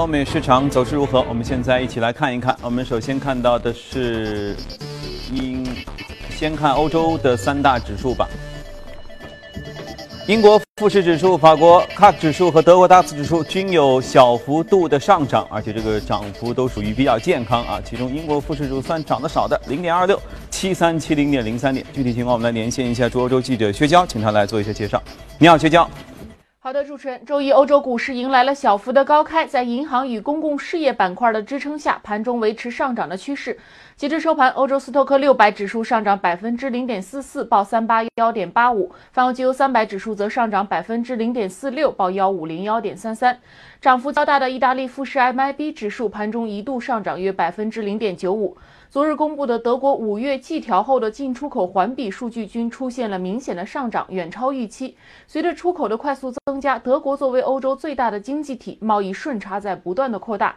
欧美市场走势如何？我们现在一起来看一看。我们首先看到的是英，先看欧洲的三大指数吧。英国富时指数、法国 CAC 指数和德国 DAX 指数均有小幅度的上涨，而且这个涨幅都属于比较健康啊。其中英国富时指数算涨得少的，零点二六七三七零点零三点。具体情况我们来连线一下驻欧洲记者薛娇，请他来做一些介绍。你好，薛娇。好的，主持人，周一欧洲股市迎来了小幅的高开，在银行与公共事业板块的支撑下，盘中维持上涨的趋势。截至收盘，欧洲斯托克六百指数上涨百分之零点四四，报三八幺点八五；泛欧绩优三百指数则上涨百分之零点四六，报幺五零幺点三三。涨幅较大的意大利富时 MIB 指数盘中一度上涨约百分之零点九五。昨日公布的德国五月季调后的进出口环比数据均出现了明显的上涨，远超预期。随着出口的快速增加，德国作为欧洲最大的经济体，贸易顺差在不断的扩大。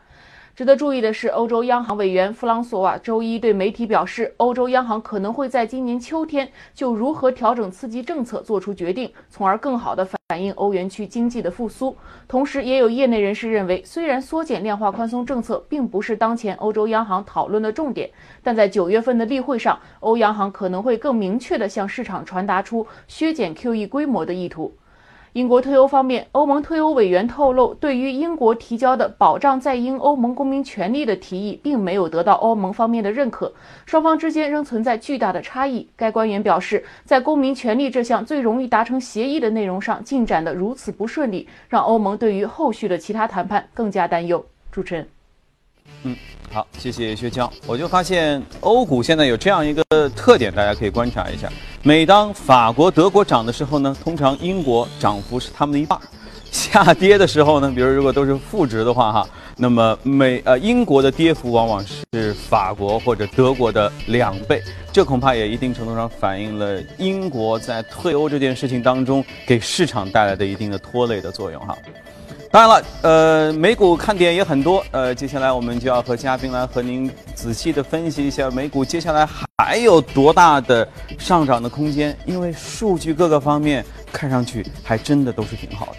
值得注意的是，欧洲央行委员弗朗索瓦周一对媒体表示，欧洲央行可能会在今年秋天就如何调整刺激政策做出决定，从而更好地反映欧元区经济的复苏。同时，也有业内人士认为，虽然缩减量化宽松政策并不是当前欧洲央行讨论的重点，但在九月份的例会上，欧央行可能会更明确地向市场传达出削减 QE 规模的意图。英国退欧方面，欧盟退欧委员透露，对于英国提交的保障在英欧盟公民权利的提议，并没有得到欧盟方面的认可，双方之间仍存在巨大的差异。该官员表示，在公民权利这项最容易达成协议的内容上进展得如此不顺利，让欧盟对于后续的其他谈判更加担忧。主持人，嗯。好，谢谢薛娇。我就发现欧股现在有这样一个特点，大家可以观察一下。每当法国、德国涨的时候呢，通常英国涨幅是他们的一半；下跌的时候呢，比如如果都是负值的话，哈，那么美呃英国的跌幅往往是法国或者德国的两倍。这恐怕也一定程度上反映了英国在退欧这件事情当中给市场带来的一定的拖累的作用，哈。当然了，呃，美股看点也很多，呃，接下来我们就要和嘉宾来和您仔细的分析一下美股接下来还有多大的上涨的空间，因为数据各个方面看上去还真的都是挺好的。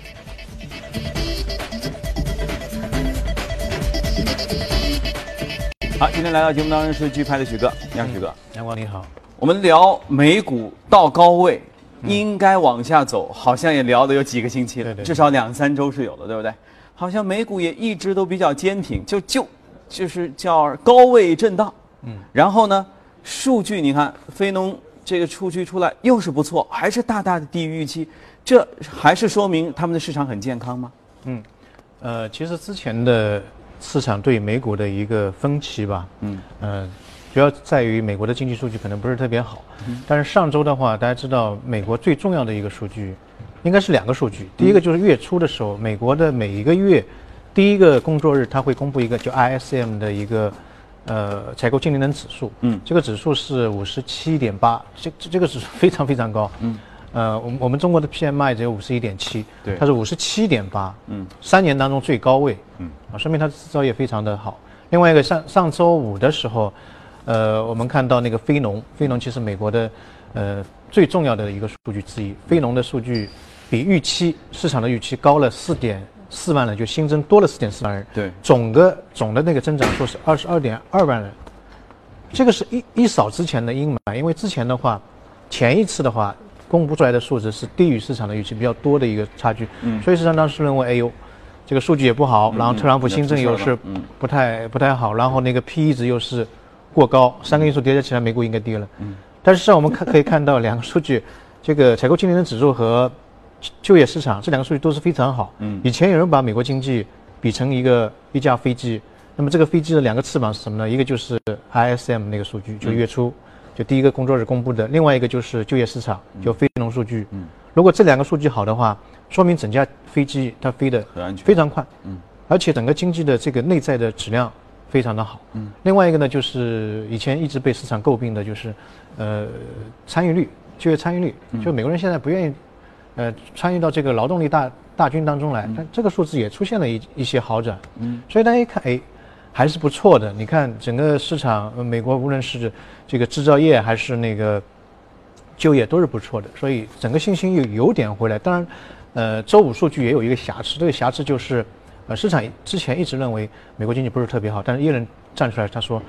好，今天来到节目当中是巨派的许哥，你好，许哥，阳光你好，我们聊美股到高位。应该往下走，好像也聊了有几个星期了，至少两三周是有的，对不对？好像美股也一直都比较坚挺，就就就是叫高位震荡。嗯，然后呢，数据你看，非农这个数据出来又是不错，还是大大的低于预期，这还是说明他们的市场很健康吗？嗯，呃，其实之前的市场对美股的一个分歧吧，嗯，呃。主要在于美国的经济数据可能不是特别好，但是上周的话，大家知道美国最重要的一个数据，应该是两个数据。第一个就是月初的时候，美国的每一个月第一个工作日，它会公布一个叫 ISM 的一个呃采购经理人指数。嗯，这个指数是五十七点八，这这个指数非常非常高。嗯，呃，我我们中国的 PMI 只有五十一点七，对，它是五十七点八。嗯，三年当中最高位。嗯，啊，说明它的制造业非常的好。另外一个上上周五的时候。呃，我们看到那个非农，非农其实美国的，呃，最重要的一个数据之一。非农的数据比预期市场的预期高了四点四万人，就新增多了四点四万人。对，总的总的那个增长数是二十二点二万人，这个是一一扫之前的阴霾，因为之前的话，前一次的话公布出来的数值是低于市场的预期比较多的一个差距。嗯，所以市场当时认为，哎呦，这个数据也不好，然后特朗普新政又是不太不太好，然后那个 P E 值又是。过高，三个因素叠加起来，美股应该跌了。嗯，但是实际上我们看可以看到两个数据，这个采购经理人指数和就业市场这两个数据都是非常好。嗯，以前有人把美国经济比成一个一架飞机，那么这个飞机的两个翅膀是什么呢？一个就是 ISM 那个数据，就月初就第一个工作日公布的；另外一个就是就业市场，就非农数据。嗯，如果这两个数据好的话，说明整架飞机它飞得非常快。嗯，而且整个经济的这个内在的质量。非常的好，嗯，另外一个呢，就是以前一直被市场诟病的，就是，呃，参与率，就业参与率，就美国人现在不愿意，呃，参与到这个劳动力大大军当中来，但这个数字也出现了一一些好转，嗯，所以大家一看，哎，还是不错的。你看整个市场，美国无论是这个制造业还是那个就业都是不错的，所以整个信心又有点回来。当然，呃，周五数据也有一个瑕疵，这个瑕疵就是。呃，市场之前一直认为美国经济不是特别好，但是耶伦站出来他说，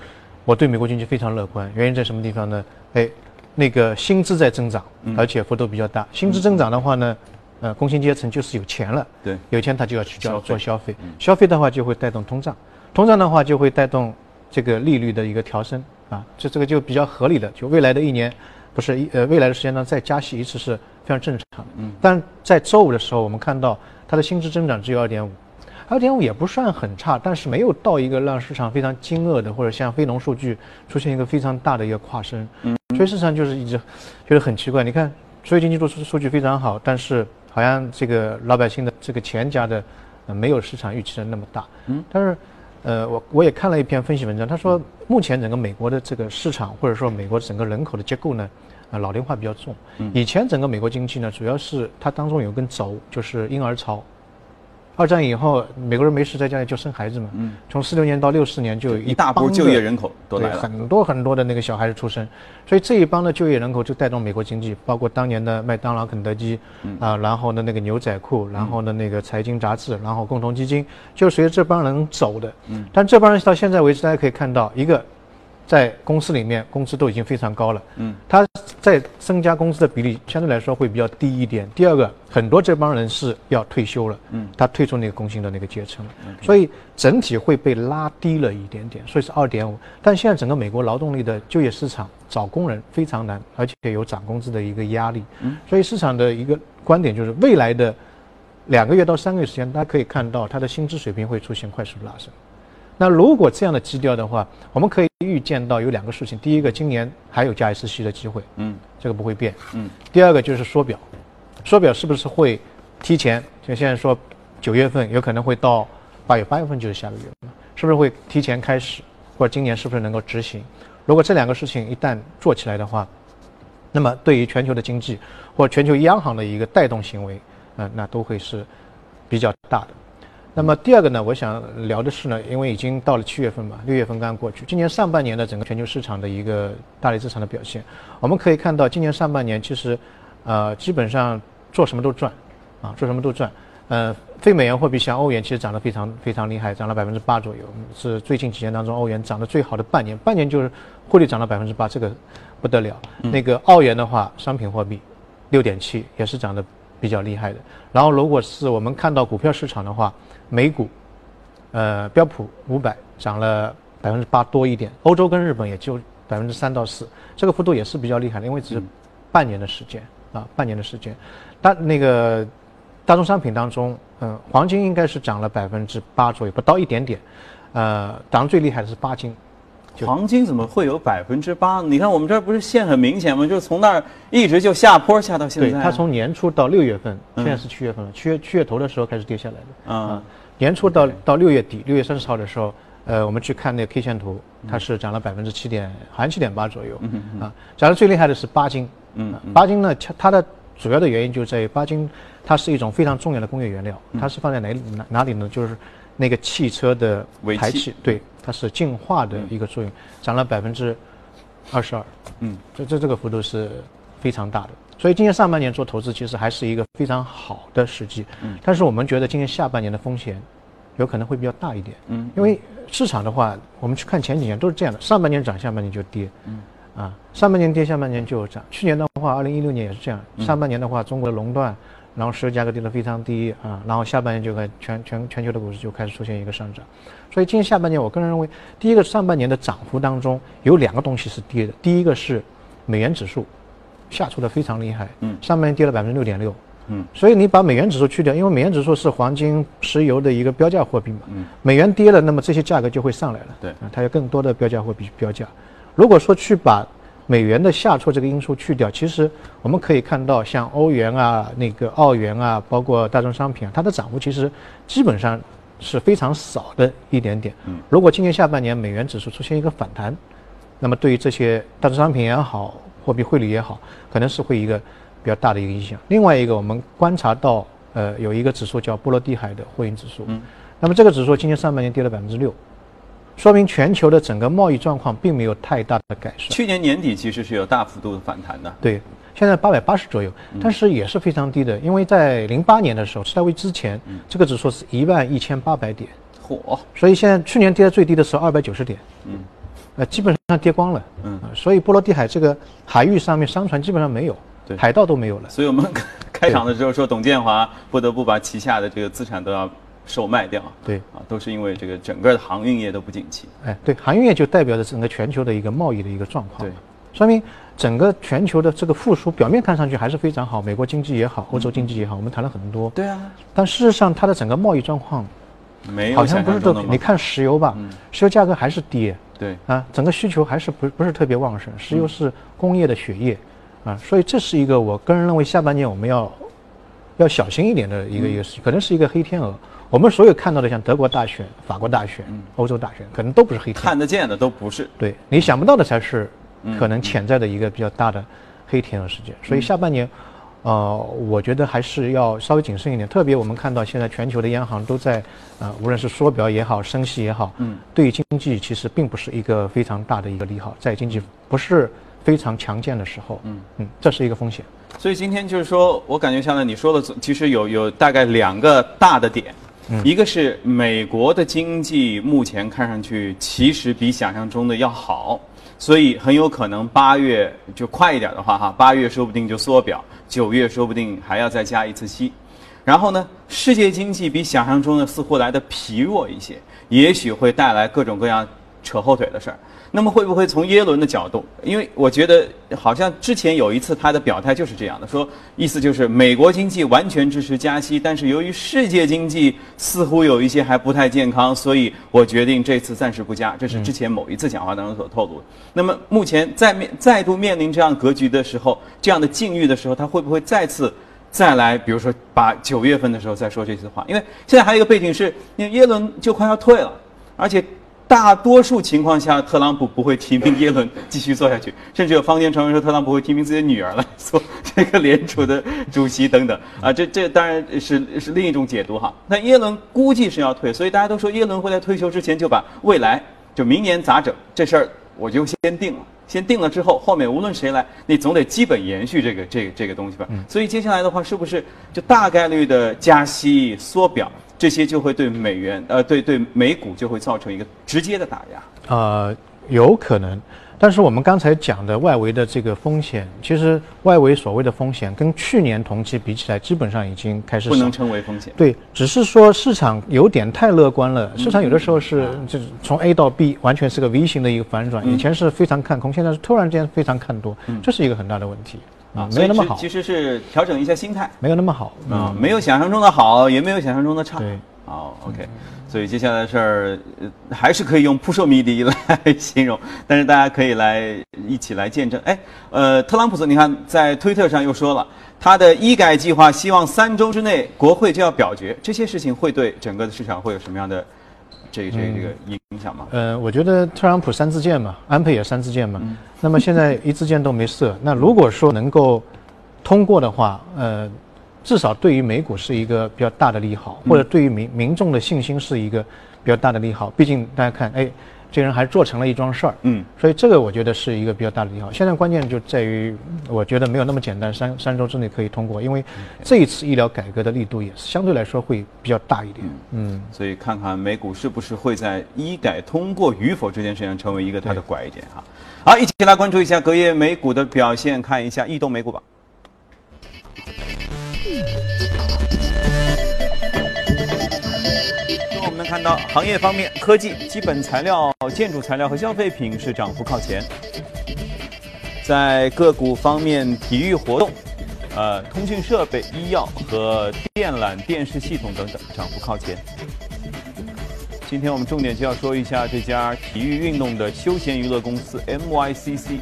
我对美国经济非常乐观，原因在什么地方呢？哎，那个薪资在增长，而且幅度比较大。薪资增长的话呢，呃，工薪阶层就是有钱了，对，有钱他就要去交做消费，消费的话就会带动通胀，通胀的话就会带动这个利率的一个调升啊，这这个就比较合理的，就未来的一年，不是一呃未来的时间呢再加息一次是非常正常的。嗯，但在周五的时候，我们看到它的薪资增长只有二点五，二点五也不算很差，但是没有到一个让市场非常惊愕的，或者像非农数据出现一个非常大的一个跨升。嗯，所以市场就是一直觉得很奇怪。你看，所以经济数数据非常好，但是好像这个老百姓的这个钱夹的、呃、没有市场预期的那么大。嗯，但是。呃，我我也看了一篇分析文章，他说目前整个美国的这个市场，或者说美国整个人口的结构呢，呃，老龄化比较重。以前整个美国经济呢，主要是它当中有根轴，就是婴儿潮。二战以后，美国人没事在家里就生孩子嘛。嗯。从四六年到六四年，就有一大波就业人口都来对，了。很多很多的那个小孩子出生，所以这一帮的就业人口就带动美国经济，包括当年的麦当劳、肯德基，啊、然后呢那个牛仔裤，然后呢那个财经杂志，然后共同基金，就随着这帮人走的。嗯，但这帮人到现在为止，大家可以看到，一个在公司里面工资都已经非常高了，嗯，他在增加工资的比例相对来说会比较低一点。第二个，很多这帮人是要退休了，嗯，他退出那个工薪的那个阶层了，所以整体会被拉低了一点点，所以是二点五。但现在整个美国劳动力的就业市场找工人非常难，而且有涨工资的一个压力，嗯，所以市场的一个观点就是未来的两个月到三个月时间，大家可以看到它的薪资水平会出现快速拉升。那如果这样的基调的话，我们可以预见到有两个事情：第一个，今年还有加一次息的机会，嗯，这个不会变，嗯。第二个就是缩表，缩表是不是会提前？就现在说九月份有可能会到八月，八月份就是下个月了，是不是会提前开始？或者今年是不是能够执行？如果这两个事情一旦做起来的话，那么对于全球的经济或全球央行的一个带动行为，呃，那都会是比较大的。那么第二个呢，我想聊的是呢，因为已经到了七月份嘛，六月份刚刚过去，今年上半年的整个全球市场的一个大类资产的表现，我们可以看到，今年上半年其实，呃，基本上做什么都赚，啊，做什么都赚。呃，非美元货币像欧元，其实涨得非常非常厉害，涨了百分之八左右，是最近几年当中欧元涨得最好的半年，半年就是汇率涨了百分之八，这个不得了。那个澳元的话，商品货币六点七也是涨得比较厉害的。然后如果是我们看到股票市场的话，美股，呃，标普五百涨了百分之八多一点，欧洲跟日本也就百分之三到四，这个幅度也是比较厉害的，因为只是半年的时间啊，半年的时间。但那个大宗商品当中，嗯、黄金应该是涨了百分之八左右，不到一点点，呃，涨得最厉害的是八金，黄金怎么会有百分之八？你看我们这儿不是线很明显吗？就是从那儿一直就下坡下到现对，在。它从年初到六月份，现在是七月份了，七月七月头的时候开始跌下来的。啊，年初到到六月底，六月三十号的时候，呃，我们去看那个 K 线图，它是涨了百分之七点，好像七点八左右。啊，涨得最厉害的是巴金。嗯啊巴金呢，它它的主要的原因就在于巴金，它是一种非常重要的工业原料，它是放在哪里哪哪里呢？就是那个汽车的尾气，对，它是净化的一个作用，涨了百分之二十二。嗯，这这这个幅度是非常大的。所以今年上半年做投资其实还是一个非常好的时机。嗯，但是我们觉得今年下半年的风险有可能会比较大一点。嗯，因为市场的话，我们去看前几年都是这样的，上半年涨，下半年就跌。嗯，啊，上半年跌，下半年就涨。去年的话，二零一六年也是这样，上半年的话，中国的垄断，然后石油价格跌得非常低啊，然后下半年就开全全全球的股市就开始出现一个上涨。所以今年下半年，我个人认为，第一个上半年的涨幅当中有两个东西是跌的，第一个是美元指数下挫的非常厉害，嗯，上半年跌了百分之六点六，嗯，所以你把美元指数去掉，因为美元指数是黄金、石油的一个标价货币嘛，嗯，美元跌了，那么这些价格就会上来了，对。啊，它有更多的标价货币标价。如果说去把美元的下挫这个因素去掉，其实我们可以看到，像欧元啊、那个澳元啊，包括大宗商品啊，它的涨幅其实基本上是非常少的一点点。嗯，如果今年下半年美元指数出现一个反弹，那么对于这些大宗商品也好，货币汇率也好，可能是会一个比较大的一个影响。另外一个，我们观察到，呃，有一个指数叫波罗的海的货运指数，嗯，那么这个指数今年上半年跌了百分之六，说明全球的整个贸易状况并没有太大的改善。去年年底其实是有大幅度的反弹的。对，现在八百八十左右，但是也是非常低的，因为在零八年的时候，次贷危机之前，这个指数是一万一千八百点，嚯，所以现在去年跌到最低的时候二百九十点，嗯，呃，基本上跌光了，嗯、所以波罗的海这个海域上面商船基本上没有，对。海盗都没有了，所以我们开场的时候说，董建华不得不把旗下的这个资产都要售卖掉，对。啊，都是因为这个整个的航运业都不景气。哎，对，航运业就代表着整个全球的一个贸易的一个状况，对，说明整个全球的这个复苏表面看上去还是非常好，美国经济也好，欧洲经济也好，我们谈了很多，对啊，但事实上它的整个贸易状况没有好像不是特别，想象中的你看石油吧，石油价格还是跌。对，啊，整个需求还是不不是特别旺盛，石油是工业的血液啊，所以这是一个我个人认为下半年我们要要小心一点的一个一个事情，可能是一个黑天鹅。我们所有看到的像德国大选、法国大选、欧洲大选，可能都不是黑天鹅。看得见的都不是。对你想不到的才是可能潜在的一个比较大的黑天鹅事件。所以下半年，呃，我觉得还是要稍微谨慎一点。特别我们看到现在全球的央行都在，呃，无论是缩表也好，升息也好，嗯，对经济其实并不是一个非常大的一个利好，在经济不是非常强健的时候，嗯嗯，这是一个风险。所以今天就是说，我感觉像呢你说的，其实有有大概两个大的点，一个是美国的经济目前看上去其实比想象中的要好，所以很有可能八月就快一点的话哈，八月说不定就缩表，九月说不定还要再加一次息。然后呢，世界经济比想象中的似乎来的疲弱一些，也许会带来各种各样扯后腿的事儿。那么会不会从耶伦的角度？因为我觉得好像之前有一次他的表态就是这样的，说意思就是美国经济完全支持加息，但是由于世界经济似乎有一些还不太健康，所以我决定这次暂时不加。这是之前某一次讲话当中所透露的。那么目前在面再度面临这样格局的时候，这样的境遇的时候，他会不会再次？再来，比如说把九月份的时候再说这次话，因为现在还有一个背景是，因为耶伦就快要退了，而且大多数情况下，特朗普不会提名耶伦继续做下去，甚至有坊间传闻说特朗普会提名自己的女儿来做 这个联储的主席等等啊，这这当然是是另一种解读哈。那耶伦估计是要退，所以大家都说耶伦会在退休之前就把未来就明年咋整这事儿我就先定了。先定了之后，后面无论谁来，你总得基本延续这个这个这个东西吧。所以接下来的话，是不是就大概率的加息、缩表这些就会对美元呃对对美股就会造成一个直接的打压？呃，有可能，但是我们刚才讲的外围的这个风险，其实外围所谓的风险跟去年同期比起来，基本上已经开始不能称为风险。对，只是说市场有点太乐观了。市场有的时候是就是从 A 到 B 完全是个 V 型的一个反转，以前是非常看空，现在是突然间非常看多，这是一个很大的问题啊，没有那么好其，实是调整一下心态没有那么好。啊，没有想象中的好，也没有想象中的差。对，好，OK。所以接下来的事儿、呃还是可以用扑朔迷离来 形容，但是大家可以来一起来见证。哎，呃，特朗普你看在推特上又说了，他的医改计划希望三周之内国会就要表决，这些事情会对整个的市场会有什么样的这个这个这个影响吗？呃，我觉得特朗普三支箭嘛，安倍也三支箭嘛，那么现在一支箭都没射。那如果说能够通过的话，呃，至少对于美股是一个比较大的利好，或者对于民民众的信心是一个比较大的利好。毕竟大家看，哎，这人还做成了一桩事儿，嗯，所以这个我觉得是一个比较大的利好。现在关键就在于，我觉得没有那么简单，三三周之内可以通过，因为这一次医疗改革的力度也是相对来说会比较大一点。嗯，所以看看美股是不是会在医改通过与否这件事情上成为一个它的拐点哈。好，一起来关注一下隔夜美股的表现，看一下异动美股榜。我们能看到行业方面，科技、基本材料、建筑材料和消费品是涨幅靠前。在个股方面，体育活动、呃，通讯设备、医药和电缆、电视系统等等涨幅靠前。今天我们重点就要说一下这家体育运动的休闲娱乐公司 MYCC。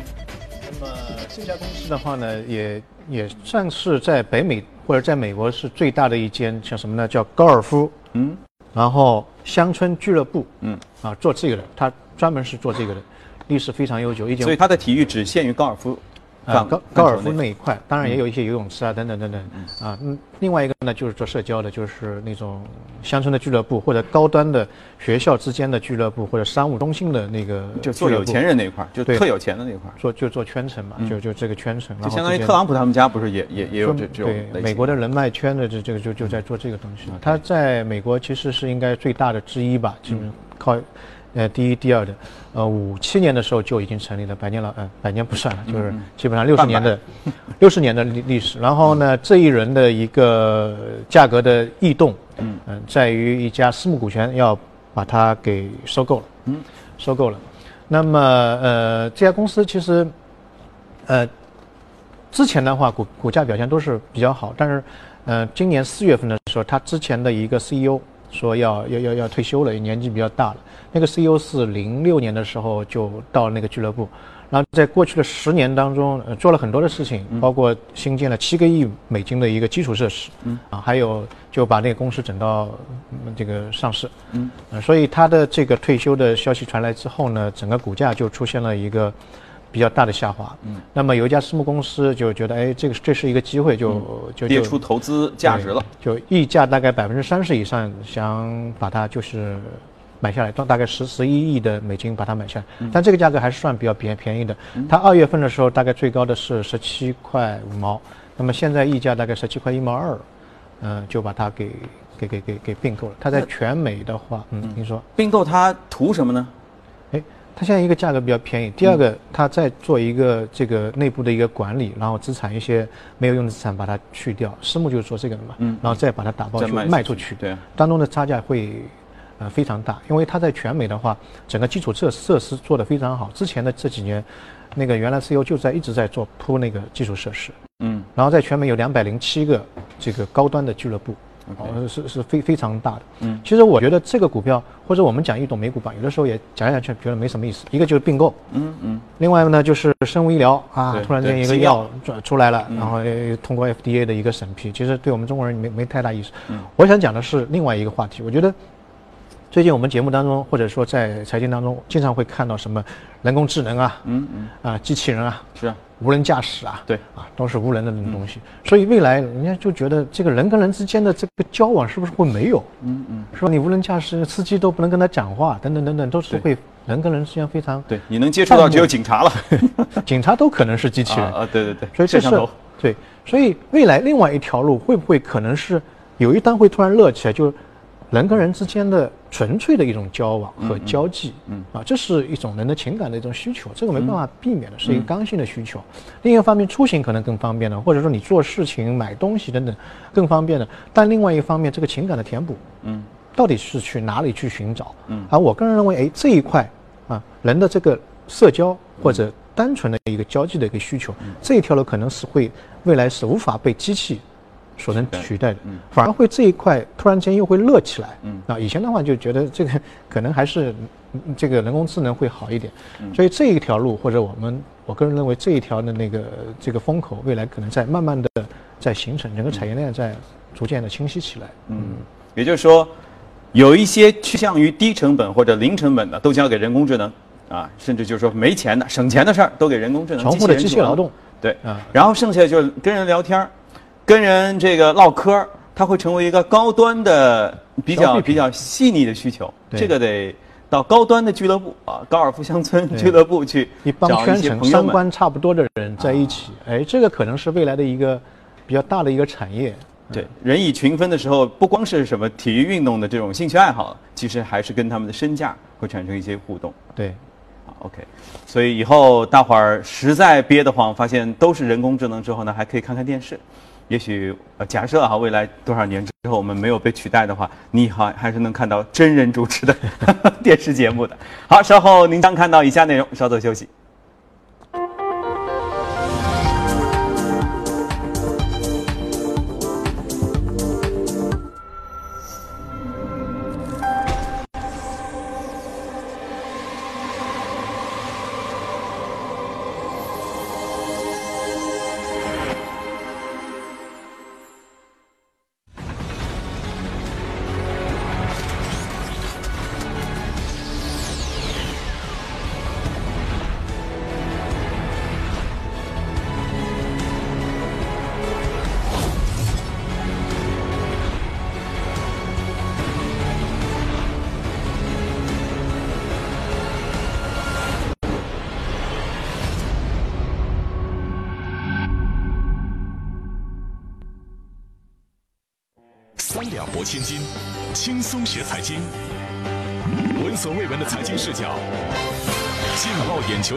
那么这家公司的话呢，也也算是在北美或者在美国是最大的一间，叫什么呢？叫高尔夫，嗯，然后乡村俱乐部，嗯，啊，做这个的，他专门是做这个的，历史非常悠久，一九所以他的体育只限于高尔夫啊，高高尔夫那一块，当然也有一些游泳池啊，等等等等，啊，嗯，另外一个呢就是做社交的，就是那种乡村的俱乐部或者高端的学校之间的俱乐部或者商务中心的那个，就做有钱人那一块，就特有钱的那一块，做就做圈层嘛，就就这个圈层，就相当于特朗普他们家不是也也也有这这种对美国的人脉圈的这这个就就在做这个东西，他在美国其实是应该最大的之一吧，就是靠。呃，第一、第二的，呃，五七年的时候就已经成立了百年老，呃，百年不算了，就是基本上六十年的，六十年的历历史。然后呢，这一轮的一个价格的异动，嗯，在于一家私募股权要把它给收购了，嗯，收购了。那么，呃，这家公司其实，呃，之前的话股股价表现都是比较好，但是，呃，今年四月份的时候，他之前的一个 CEO 说要要要要退休了，年纪比较大了。那个 CEO 是零六年的时候就到那个俱乐部，然后在过去的十年当中呃做了很多的事情，包括新建了七个亿美金的一个基础设施，啊，还有就把那个公司整到这个上市，嗯，所以他的这个退休的消息传来之后呢，整个股价就出现了一个比较大的下滑，嗯，那么有一家私募公司就觉得，哎，这个这是一个机会，就就列出投资价值了，就溢价大概百分之三十以上，想把它就是。买下来，大大概十十一亿的美金把它买下来，但这个价格还是算比较便便宜的。它二月份的时候大概最高的是十七块五毛，那么现在溢价大概十七块一毛二，嗯，就把它给给给给给并购了。它在全美的话，嗯，您说并购它图什么呢？哎，它现在一个价格比较便宜，第二个它在做一个这个内部的一个管理，然后资产一些没有用的资产把它去掉，私募就是做这个的嘛，嗯，然后再把它打包去卖出去，对，当中的差价会。呃，非常大，因为它在全美的话，整个基础设设施做得非常好。之前的这几年，那个原来 CEO 就在一直在做铺那个基础设施，嗯，然后在全美有两百零七个这个高端的俱乐部，哦，是是非非常大的。嗯，其实我觉得这个股票或者我们讲一懂美股吧，有的时候也讲讲去觉得没什么意思。一个就是并购，嗯嗯，另外呢就是生物医疗啊，突然间一个药转出来了，然后通过 FDA 的一个审批，其实对我们中国人没没太大意思。嗯，我想讲的是另外一个话题，我觉得。最近我们节目当中，或者说在财经当中，经常会看到什么人工智能啊，嗯嗯，啊，机器人啊，是啊。无人驾驶啊，对，啊，都是无人的那种东西。所以未来人家就觉得这个人跟人之间的这个交往是不是会没有？嗯嗯，说你无人驾驶，司机都不能跟他讲话，等等等等，都是会人跟人之间非常对，你能接触到只有警察了，警察都可能是机器人。啊，对对对，所以这是对，所以未来另外一条路会不会可能是有一单会突然热起来，就人跟人之间的。纯粹的一种交往和交际，嗯啊，这是一种人的情感的一种需求，这个没办法避免的，是一个刚性的需求。另一个方面，出行可能更方便了，或者说你做事情、买东西等等更方便的。但另外一方面，这个情感的填补，嗯，到底是去哪里去寻找？嗯，而我个人认为，哎，这一块啊，人的这个社交或者单纯的一个交际的一个需求，这一条路可能是会未来是无法被机器。所能取代的，反而会这一块突然间又会热起来。嗯，啊，以前的话就觉得这个可能还是这个人工智能会好一点。所以这一条路，或者我们我个人认为这一条的那个这个风口，未来可能在慢慢的在形成，整个产业链在逐渐的清晰起来。嗯，也就是说，有一些趋向于低成本或者零成本的，都交给人工智能啊，甚至就是说没钱的、省钱的事儿都给人工智能。重复的机械劳动。对，啊，然后剩下就是跟人聊天儿。跟人这个唠嗑儿，它会成为一个高端的、比较比较细腻的需求。这个得到高端的俱乐部啊，高尔夫乡村俱乐部去一帮圈层三观差不多的人在一起。哎，这个可能是未来的一个比较大的一个产业。对，人以群分的时候，不光是什么体育运动的这种兴趣爱好，其实还是跟他们的身价会产生一些互动。对，OK。所以以后大伙儿实在憋得慌，发现都是人工智能之后呢，还可以看看电视。也许呃，假设哈，未来多少年之后我们没有被取代的话，你还还是能看到真人主持的 电视节目的。好，稍后您将看到以下内容，稍作休息。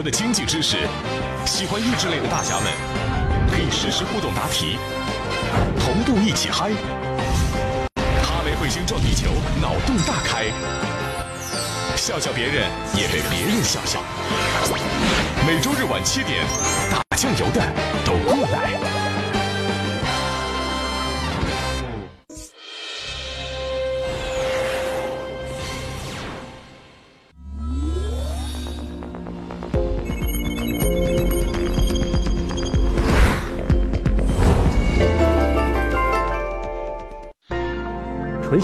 的经济知识，喜欢益智类的大侠们可以实时互动答题，同步一起嗨。哈雷彗星撞地球，脑洞大开，笑笑别人也被别人笑笑。每周日晚七点，打酱油的都过来。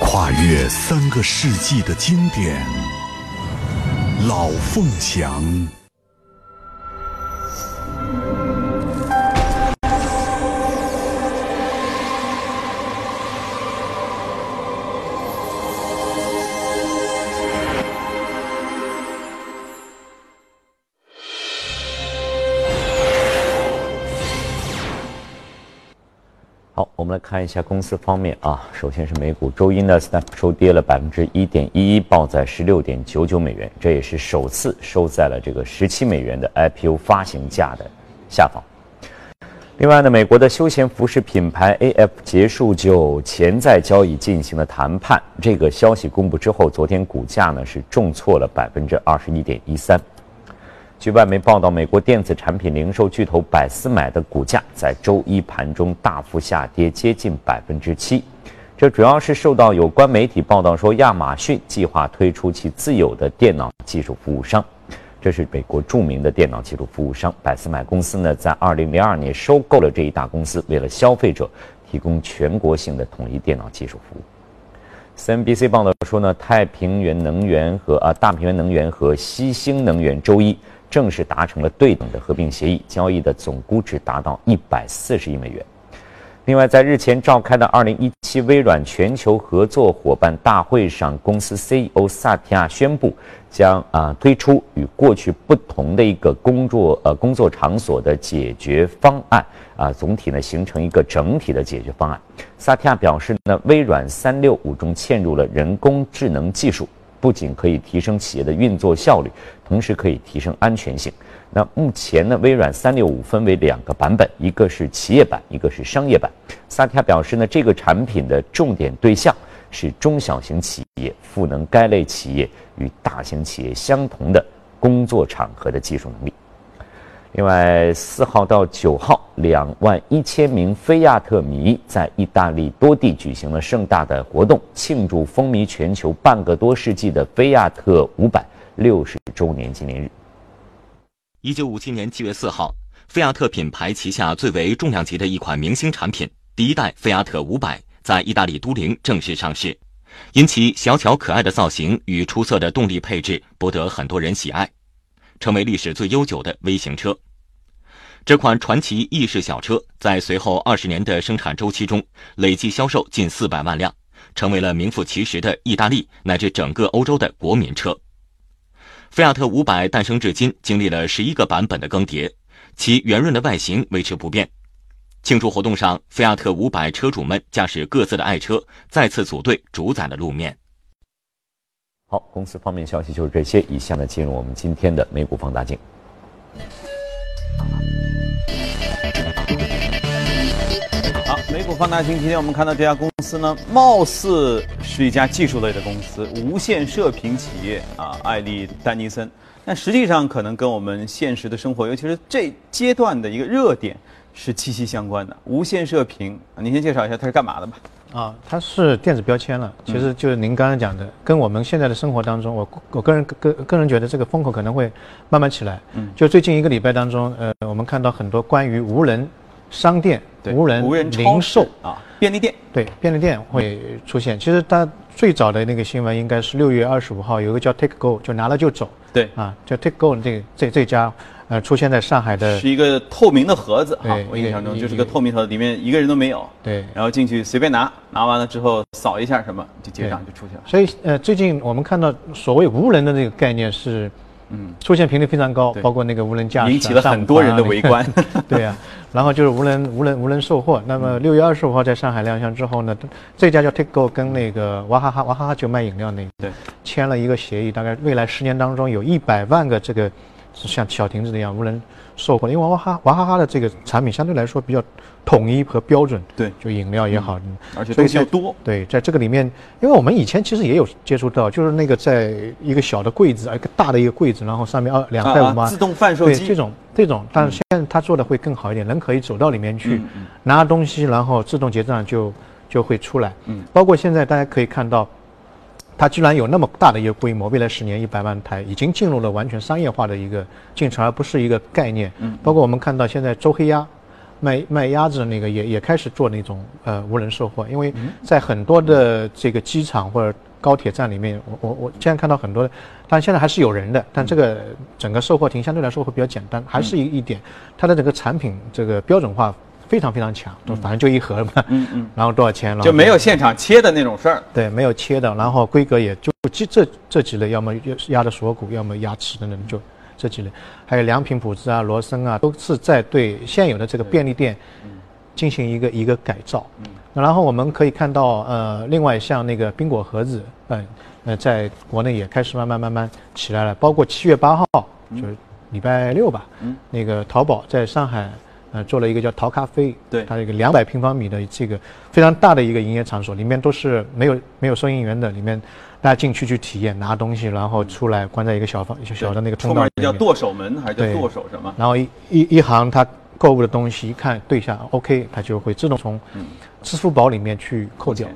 跨越三个世纪的经典，《老凤祥》。看一下公司方面啊，首先是美股，周一呢，Snap 收跌了百分之一点一一，报在十六点九九美元，这也是首次收在了这个十七美元的 IPO 发行价的下方。另外呢，美国的休闲服饰品牌 AF 结束就潜在交易进行了谈判，这个消息公布之后，昨天股价呢是重挫了百分之二十一点一三。据外媒报道，美国电子产品零售巨头百思买的股价在周一盘中大幅下跌，接近百分之七。这主要是受到有关媒体报道说，亚马逊计划推出其自有的电脑技术服务商。这是美国著名的电脑技术服务商百思买公司呢，在二零零二年收购了这一大公司，为了消费者提供全国性的统一电脑技术服务。CNBC 报道说呢，太平洋能源和啊大平原能源和西星能源周一。正式达成了对等的合并协议，交易的总估值达到一百四十亿美元。另外，在日前召开的二零一七微软全球合作伙伴大会上，公司 CEO 萨提亚宣布将啊推出与过去不同的一个工作呃工作场所的解决方案啊，总体呢形成一个整体的解决方案。萨提亚表示呢，微软三六五中嵌入了人工智能技术。不仅可以提升企业的运作效率，同时可以提升安全性。那目前呢，微软三六五分为两个版本，一个是企业版，一个是商业版。萨提亚表示呢，这个产品的重点对象是中小型企业，赋能该类企业与大型企业相同的工作场合的技术能力。另外，四号到九号，两万一千名菲亚特迷在意大利多地举行了盛大的活动，庆祝风靡全球半个多世纪的菲亚特五百六十周年纪念日。一九五七年七月四号，菲亚特品牌旗下最为重量级的一款明星产品——第一代菲亚特五百，在意大利都灵正式上市，因其小巧可爱的造型与出色的动力配置，博得很多人喜爱。成为历史最悠久的微型车，这款传奇意式小车在随后二十年的生产周期中，累计销售近四百万辆，成为了名副其实的意大利乃至整个欧洲的国民车。菲亚特五百诞生至今，经历了十一个版本的更迭，其圆润的外形维持不变。庆祝活动上，菲亚特五百车主们驾驶各自的爱车，再次组队主宰了路面。好，公司方面消息就是这些。以下呢，进入我们今天的美股放大镜。好，美股放大镜，今天我们看到这家公司呢，貌似是一家技术类的公司，无线射频企业啊，艾利丹尼森。但实际上，可能跟我们现实的生活，尤其是这阶段的一个热点是息息相关的。无线射频，您先介绍一下它是干嘛的吧？啊，它是电子标签了。其实就是您刚才讲的，跟我们现在的生活当中，我我个人个个人觉得这个风口可能会慢慢起来。嗯，就最近一个礼拜当中，呃，我们看到很多关于无人商店、无人无人零售啊，便利店，对便利店会出现。其实它最早的那个新闻应该是六月二十五号，有一个叫 Take Go，就拿了就走。对啊，叫 Take Go 这这这家，呃，出现在上海的，是一个透明的盒子哈，我印象中就是个透明盒子，里面一个人都没有。对，然后进去随便拿，拿完了之后扫一下什么就结账就出去了。所以呃，最近我们看到所谓无人的这个概念是。嗯，出现频率非常高，包括那个无人驾驶，引起了很多人的围观。对呀，然后就是无人无人无人售货。那么六月二十五号在上海亮相之后呢，这家叫 Take Go 跟那个娃哈哈娃哈哈就卖饮料那个，对，签了一个协议，大概未来十年当中有一百万个这个像小亭子那样无人售货。因为娃哈哈娃哈哈的这个产品相对来说比较统一和标准，对，就饮料也好，而且东西多。对，在这个里面，因为我们以前其实也有接触到，就是那个在一个小的柜子，一个大的一个柜子，然后上面二两块五毛，自动贩售机这种这种，但是现在他做的会更好一点，人可以走到里面去拿东西，然后自动结账就就会出来。嗯，包括现在大家可以看到，它居然有那么大的一个规模，未来十年一百万台已经进入了完全商业化的一个进程，而不是一个概念。嗯，包括我们看到现在周黑鸭。卖卖鸭子的那个也也开始做那种呃无人售货，因为在很多的这个机场或者高铁站里面，我我我现在看到很多的，但现在还是有人的，但这个整个售货亭相对来说会比较简单，还是一一点，它的整个产品这个标准化非常非常强，都反正就一盒嘛，嗯嗯，然后多少钱了，就没有现场切的那种事儿，对，没有切的，然后规格也就这这这几类，要么压的锁骨，要么鸭翅等等就。这几类，还有良品、普智啊、罗森啊，都是在对现有的这个便利店进行一个一个改造。那然后我们可以看到，呃，另外像那个冰果盒子，嗯，呃，在国内也开始慢慢慢慢起来了。包括七月八号，就是礼拜六吧，那个淘宝在上海，呃，做了一个叫淘咖啡，对，它一个两百平方米的这个非常大的一个营业场所，里面都是没有没有收银员的，里面。大家进去去体验拿东西，然后出来关在一个小房小小的那个通道里面。叫剁手门还是叫剁手什么？然后一一一行他购物的东西一看对一下 OK，他就会自动从支付宝里面去扣掉。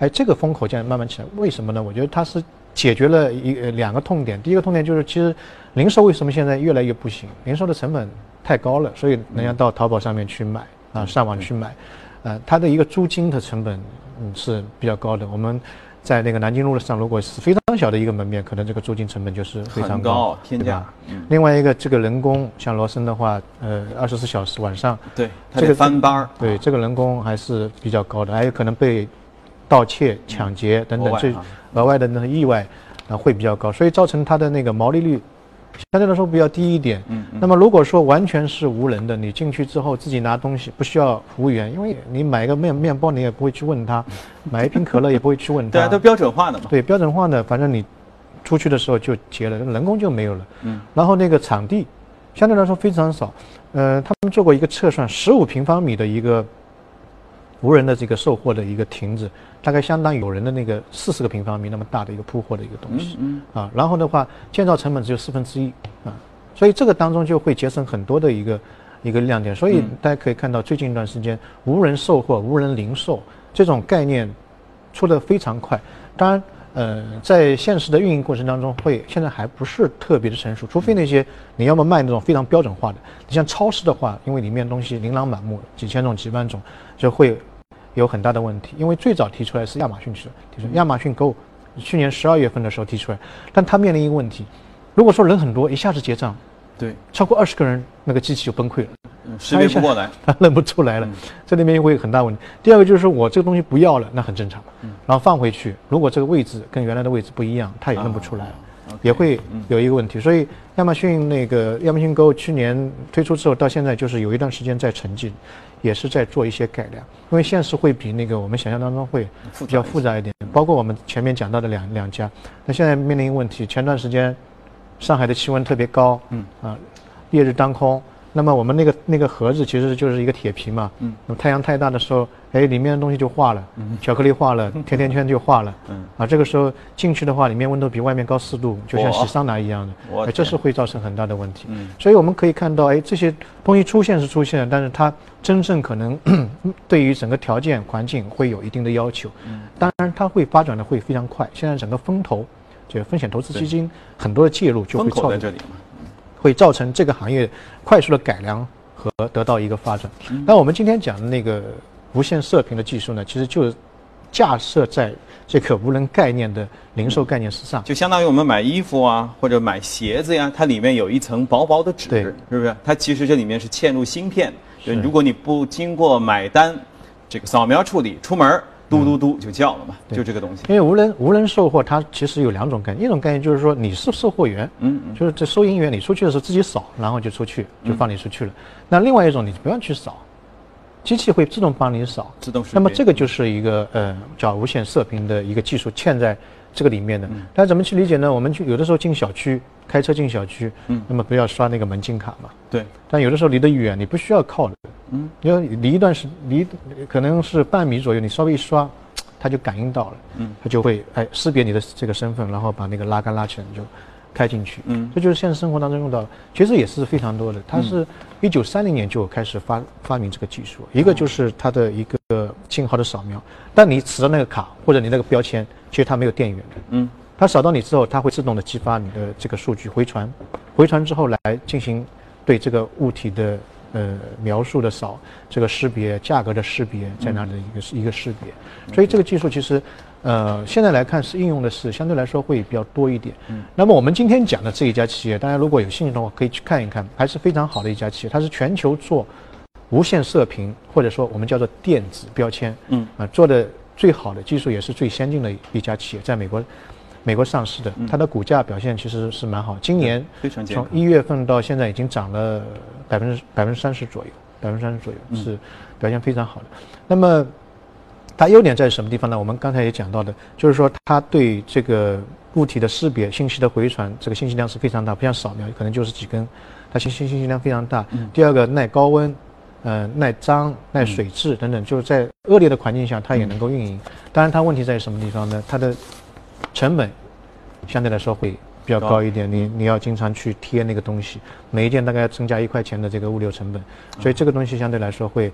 哎，这个风口现在慢慢起来，为什么呢？我觉得它是解决了一两个痛点。第一个痛点就是其实零售为什么现在越来越不行？零售的成本太高了，所以人家到淘宝上面去买啊，上网去买，呃，它的一个租金的成本嗯是比较高的。我们。在那个南京路上，如果是非常小的一个门面，可能这个租金成本就是非常高，天价。另外一个，这个人工像罗森的话，呃，二十四小时晚上，对，这个翻班儿，对，这个人工还是比较高的，还有可能被盗窃、抢劫等等，这额外的那个意外啊会比较高，所以造成它的那个毛利率。相对来说比较低一点。嗯，那么如果说完全是无人的，你进去之后自己拿东西，不需要服务员，因为你买个面面包，你也不会去问他；买一瓶可乐也不会去问他。对啊，都标准化的嘛。对，标准化的，反正你出去的时候就结了，人工就没有了。嗯。然后那个场地相对来说非常少。呃，他们做过一个测算，十五平方米的一个无人的这个售货的一个亭子。大概相当于有人的那个四十个平方米那么大的一个铺货的一个东西，啊，然后的话建造成本只有四分之一，啊，所以这个当中就会节省很多的一个一个亮点。所以大家可以看到，最近一段时间无人售货、无人零售这种概念出的非常快。当然，呃，在现实的运营过程当中，会现在还不是特别的成熟，除非那些你要么卖那种非常标准化的，你像超市的话，因为里面东西琳琅满目，几千种、几万种，就会。有很大的问题，因为最早提出来是亚马逊提出，亚马逊 Go，去年十二月份的时候提出来，但它面临一个问题，如果说人很多，一下子结账，对，超过二十个人，那个机器就崩溃了，识别不过来，它认不出来了，这里面会有很大问题。第二个就是说我这个东西不要了，那很正常，然后放回去，如果这个位置跟原来的位置不一样，它也认不出来，也会有一个问题。所以亚马逊那个亚马逊 Go 去年推出之后，到现在就是有一段时间在沉寂。也是在做一些改良，因为现实会比那个我们想象当中会比较复杂一点。包括我们前面讲到的两两家，那现在面临一个问题，前段时间上海的气温特别高，嗯啊，烈日当空，那么我们那个那个盒子其实就是一个铁皮嘛，嗯，那么太阳太大的时候，哎，里面的东西就化了，嗯，巧克力化了，甜甜圈就化了，嗯，啊，这个时候进去的话，里面温度比外面高四度，就像洗桑拿一样的，哎，这是会造成很大的问题。嗯，所以我们可以看到，哎，这些东西出现是出现了，但是它真正可能 对于整个条件环境会有一定的要求。嗯，当然它会发展的会非常快。现在整个风投，就风险投资基金很多的介入就会造在这里嘛。会造成这个行业快速的改良和得到一个发展。那我们今天讲的那个无线射频的技术呢，其实就是架设在这个无人概念的零售概念之上，就相当于我们买衣服啊或者买鞋子呀，它里面有一层薄薄的纸，是不是？它其实这里面是嵌入芯片，就如果你不经过买单这个扫描处理，出门。嘟嘟嘟就叫了嘛，就这个东西。因为无人无人售货，它其实有两种概念，一种概念就是说你是售货员，嗯，就是这收银员，你出去的时候自己扫，然后就出去，就放你出去了。那另外一种，你不用去扫，机器会自动帮你扫，自动。那么这个就是一个呃叫无线射频的一个技术嵌在这个里面的。大家怎么去理解呢？我们去有的时候进小区，开车进小区，嗯，那么不要刷那个门禁卡嘛？对。但有的时候离得远，你不需要靠的。嗯，你要离一段时离，可能是半米左右，你稍微一刷，它就感应到了，嗯，它就会哎识别你的这个身份，然后把那个拉杆拉起来，你就开进去，嗯，这就是现实生活当中用到，其实也是非常多的。它是一九三零年就开始发发明这个技术，一个就是它的一个信号的扫描，但你持的那个卡或者你那个标签，其实它没有电源的，嗯，它扫到你之后，它会自动的激发你的这个数据回传，回传之后来进行对这个物体的。呃，描述的少，这个识别价格的识别在那的一个一个识别，所以这个技术其实，呃，现在来看是应用的是相对来说会比较多一点。嗯，那么我们今天讲的这一家企业，大家如果有兴趣的话，可以去看一看，还是非常好的一家企业，它是全球做无线射频或者说我们叫做电子标签，嗯，啊，做的最好的技术也是最先进的一家企业，在美国。美国上市的，它的股价表现其实是蛮好。今年从一月份到现在已经涨了百分之百分之三十左右，百分之三十左右是表现非常好的。那么它优点在什么地方呢？我们刚才也讲到的，就是说它对这个物体的识别、信息的回传，这个信息量是非常大，不像扫描可能就是几根，它信息信息量非常大。第二个耐高温，呃，耐脏、耐水质等等，就是在恶劣的环境下它也能够运营。当然它问题在什么地方呢？它的成本相对来说会比较高一点，你你要经常去贴那个东西，每一件大概要增加一块钱的这个物流成本，所以这个东西相对来说会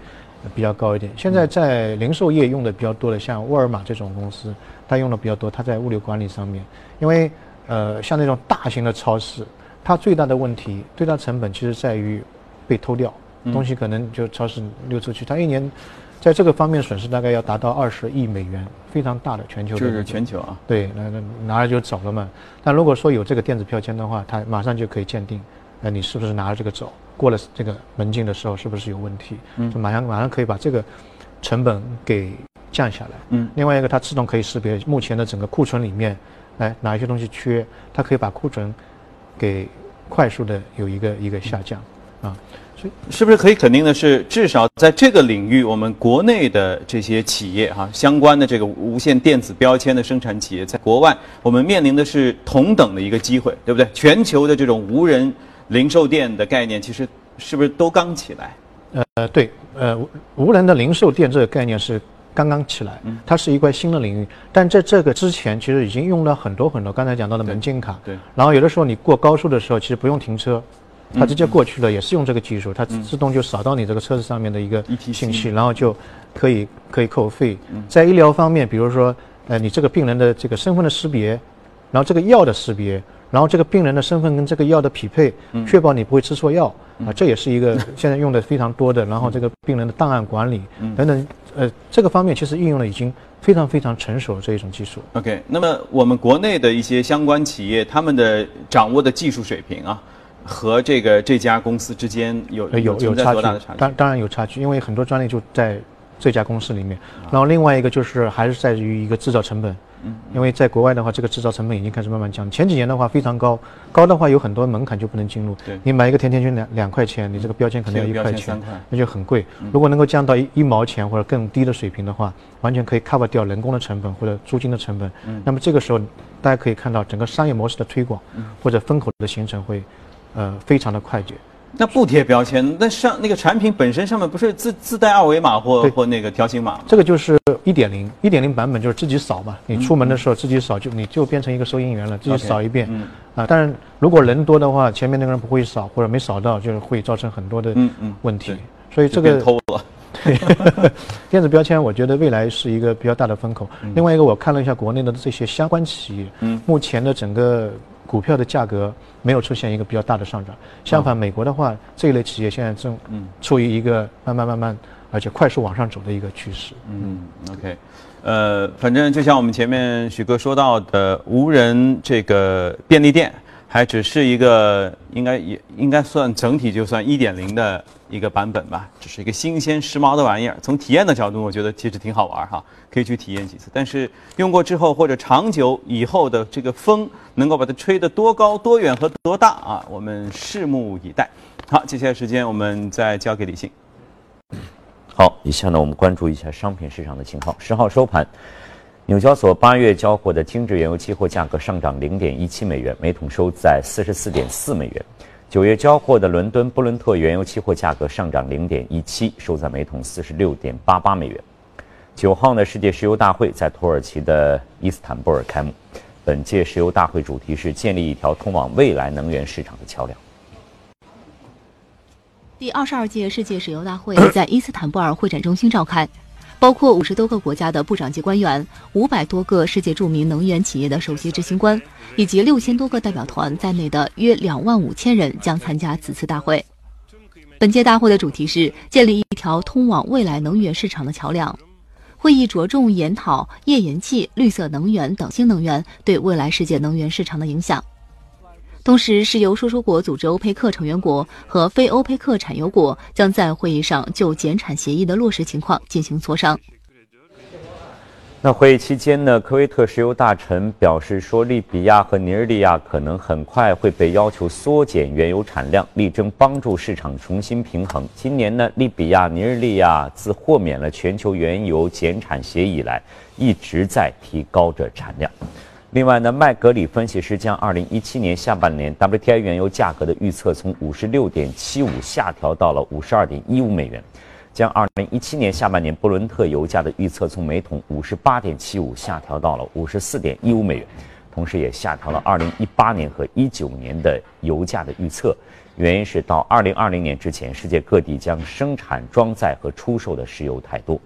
比较高一点。现在在零售业用的比较多的，像沃尔玛这种公司，它用的比较多，它在物流管理上面，因为呃像那种大型的超市，它最大的问题、最大成本其实在于被偷掉，东西可能就超市溜出去，它一年。在这个方面损失大概要达到二十亿美元，非常大的全球。就是全球啊。对，那那拿了就走了嘛。但如果说有这个电子标签的话，它马上就可以鉴定，那你是不是拿了这个走？过了这个门禁的时候是不是有问题？嗯。就马上马上可以把这个成本给降下来。嗯。另外一个，它自动可以识别目前的整个库存里面，哎哪一些东西缺，它可以把库存给快速的有一个一个下降，啊。是不是可以肯定的是，至少在这个领域，我们国内的这些企业哈，相关的这个无线电子标签的生产企业，在国外我们面临的是同等的一个机会，对不对？全球的这种无人零售店的概念，其实是不是都刚起来？呃，对，呃，无人的零售店这个概念是刚刚起来，它是一块新的领域。但在这个之前，其实已经用了很多很多，刚才讲到的门禁卡，对。然后有的时候你过高速的时候，其实不用停车。它直接过去了，也是用这个技术，它自动就扫到你这个车子上面的一个信息，然后就可以可以扣费。在医疗方面，比如说，呃，你这个病人的这个身份的识别，然后这个药的识别，然后这个病人的身份跟这个药的匹配，确保你不会吃错药啊，这也是一个 现在用的非常多的。然后这个病人的档案管理等等，呃，这个方面其实应用的已经非常非常成熟的这一种技术。OK，那么我们国内的一些相关企业，他们的掌握的技术水平啊。和这个这家公司之间有有有差距，当当然有差距，因为很多专利就在这家公司里面。然后另外一个就是还是在于一个制造成本，嗯，因为在国外的话，这个制造成本已经开始慢慢降。前几年的话非常高，高的话有很多门槛就不能进入。对，你买一个甜甜圈两两块钱，你这个标签可能要一块钱，那就很贵。如果能够降到一一毛钱或者更低的水平的话，完全可以 cover 掉人工的成本或者租金的成本。嗯，那么这个时候大家可以看到整个商业模式的推广或者风口的形成会。呃，非常的快捷，那不贴标签，那上那个产品本身上面不是自自带二维码或或那个条形码？这个就是一点零，一点零版本就是自己扫嘛。你出门的时候自己扫，就你就变成一个收银员了，自己扫一遍。嗯。啊，但是如果人多的话，前面那个人不会扫或者没扫到，就是会造成很多的问题。所以这个偷了。对，电子标签我觉得未来是一个比较大的风口。另外一个，我看了一下国内的这些相关企业，嗯，目前的整个。股票的价格没有出现一个比较大的上涨，相反，美国的话，这一类企业现在正处于一个慢慢慢慢而且快速往上走的一个趋势。嗯，OK，呃，反正就像我们前面许哥说到的，无人这个便利店。还只是一个，应该也应该算整体就算一点零的一个版本吧，只是一个新鲜时髦的玩意儿。从体验的角度，我觉得其实挺好玩儿哈，可以去体验几次。但是用过之后或者长久以后的这个风，能够把它吹得多高、多远和多大啊？我们拭目以待。好，接下来时间我们再交给李信。好，以下呢我们关注一下商品市场的情况。十号收盘。纽交所八月交货的精制原油期货价格上涨零点一七美元，每桶收在四十四点四美元。九月交货的伦敦布伦特原油期货价格上涨零点一七，收在每桶四十六点八八美元。九号呢，世界石油大会在土耳其的伊斯坦布尔开幕。本届石油大会主题是建立一条通往未来能源市场的桥梁。第二十二届世界石油大会在伊斯坦布尔会展中心召开。包括五十多个国家的部长级官员、五百多个世界著名能源企业的首席执行官，以及六千多个代表团在内的约两万五千人将参加此次大会。本届大会的主题是建立一条通往未来能源市场的桥梁。会议着重研讨页岩气、绿色能源等新能源对未来世界能源市场的影响。同时，石油输出国组织欧佩克成员国和非欧佩克产油国将在会议上就减产协议的落实情况进行磋商。那会议期间呢，科威特石油大臣表示说，利比亚和尼日利亚可能很快会被要求缩减原油产量，力争帮助市场重新平衡。今年呢，利比亚、尼日利亚自豁免了全球原油减产协议以来，一直在提高着产量。另外呢，麦格里分析师将2017年下半年 WTI 原油价格的预测从56.75下调到了52.15美元，将2017年下半年布伦特油价的预测从每桶58.75下调到了54.15美元，同时也下调了2018年和19年的油价的预测，原因是到2020年之前，世界各地将生产、装载和出售的石油太多。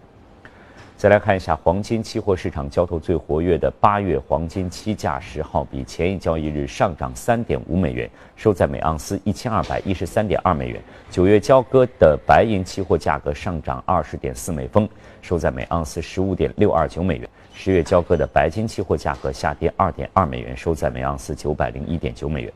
再来看一下黄金期货市场交投最活跃的八月黄金期价，十号比前一交易日上涨三点五美元，收在每盎司一千二百一十三点二美元。九月交割的白银期货价格上涨二十点四美分，收在每盎司十五点六二九美元。十月交割的白金期货价格下跌二点二美元，收在每盎司九百零一点九美元。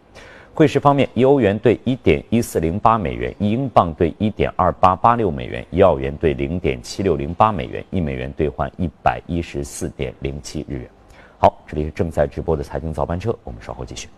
汇市方面，一欧元兑一点一四零八美元，一英镑兑一点二八八六美元，一澳元兑零点七六零八美元，一美元兑换一百一十四点零七日元。好，这里是正在直播的财经早班车，我们稍后继续。